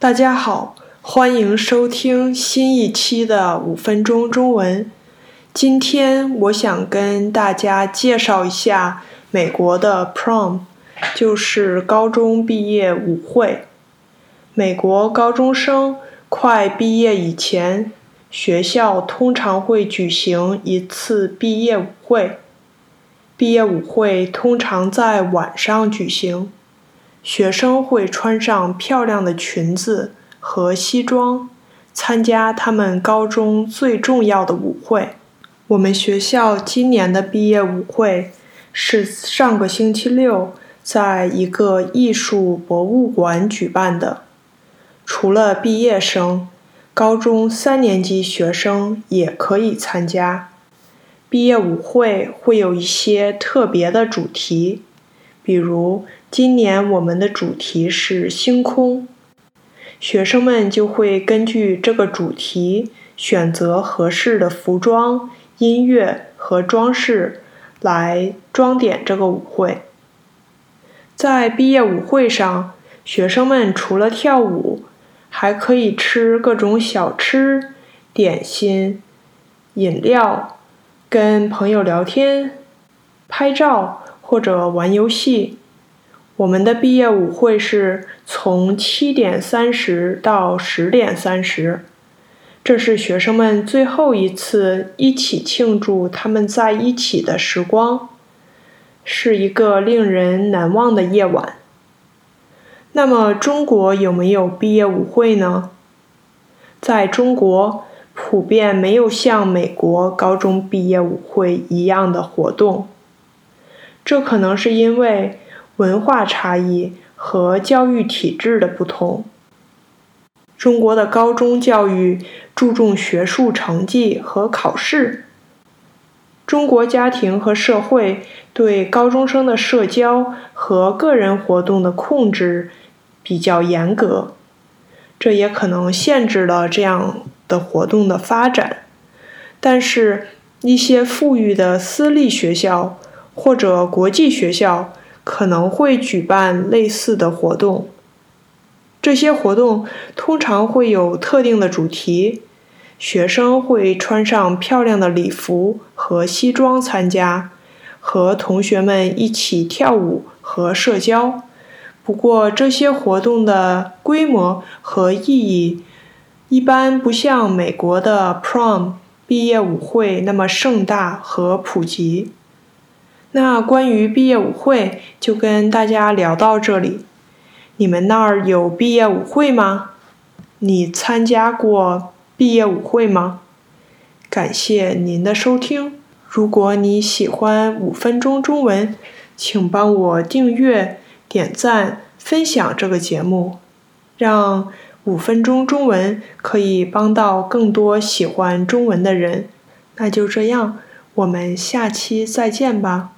大家好，欢迎收听新一期的五分钟中文。今天我想跟大家介绍一下美国的 prom，就是高中毕业舞会。美国高中生快毕业以前，学校通常会举行一次毕业舞会。毕业舞会通常在晚上举行。学生会穿上漂亮的裙子和西装，参加他们高中最重要的舞会。我们学校今年的毕业舞会是上个星期六在一个艺术博物馆举办的。除了毕业生，高中三年级学生也可以参加。毕业舞会会有一些特别的主题，比如。今年我们的主题是星空，学生们就会根据这个主题选择合适的服装、音乐和装饰来装点这个舞会。在毕业舞会上，学生们除了跳舞，还可以吃各种小吃、点心、饮料，跟朋友聊天、拍照或者玩游戏。我们的毕业舞会是从七点三十到十点三十，这是学生们最后一次一起庆祝他们在一起的时光，是一个令人难忘的夜晚。那么，中国有没有毕业舞会呢？在中国，普遍没有像美国高中毕业舞会一样的活动，这可能是因为。文化差异和教育体制的不同。中国的高中教育注重学术成绩和考试。中国家庭和社会对高中生的社交和个人活动的控制比较严格，这也可能限制了这样的活动的发展。但是，一些富裕的私立学校或者国际学校。可能会举办类似的活动。这些活动通常会有特定的主题，学生会穿上漂亮的礼服和西装参加，和同学们一起跳舞和社交。不过，这些活动的规模和意义一般不像美国的 prom 毕业舞会那么盛大和普及。那关于毕业舞会就跟大家聊到这里。你们那儿有毕业舞会吗？你参加过毕业舞会吗？感谢您的收听。如果你喜欢五分钟中文，请帮我订阅、点赞、分享这个节目，让五分钟中文可以帮到更多喜欢中文的人。那就这样，我们下期再见吧。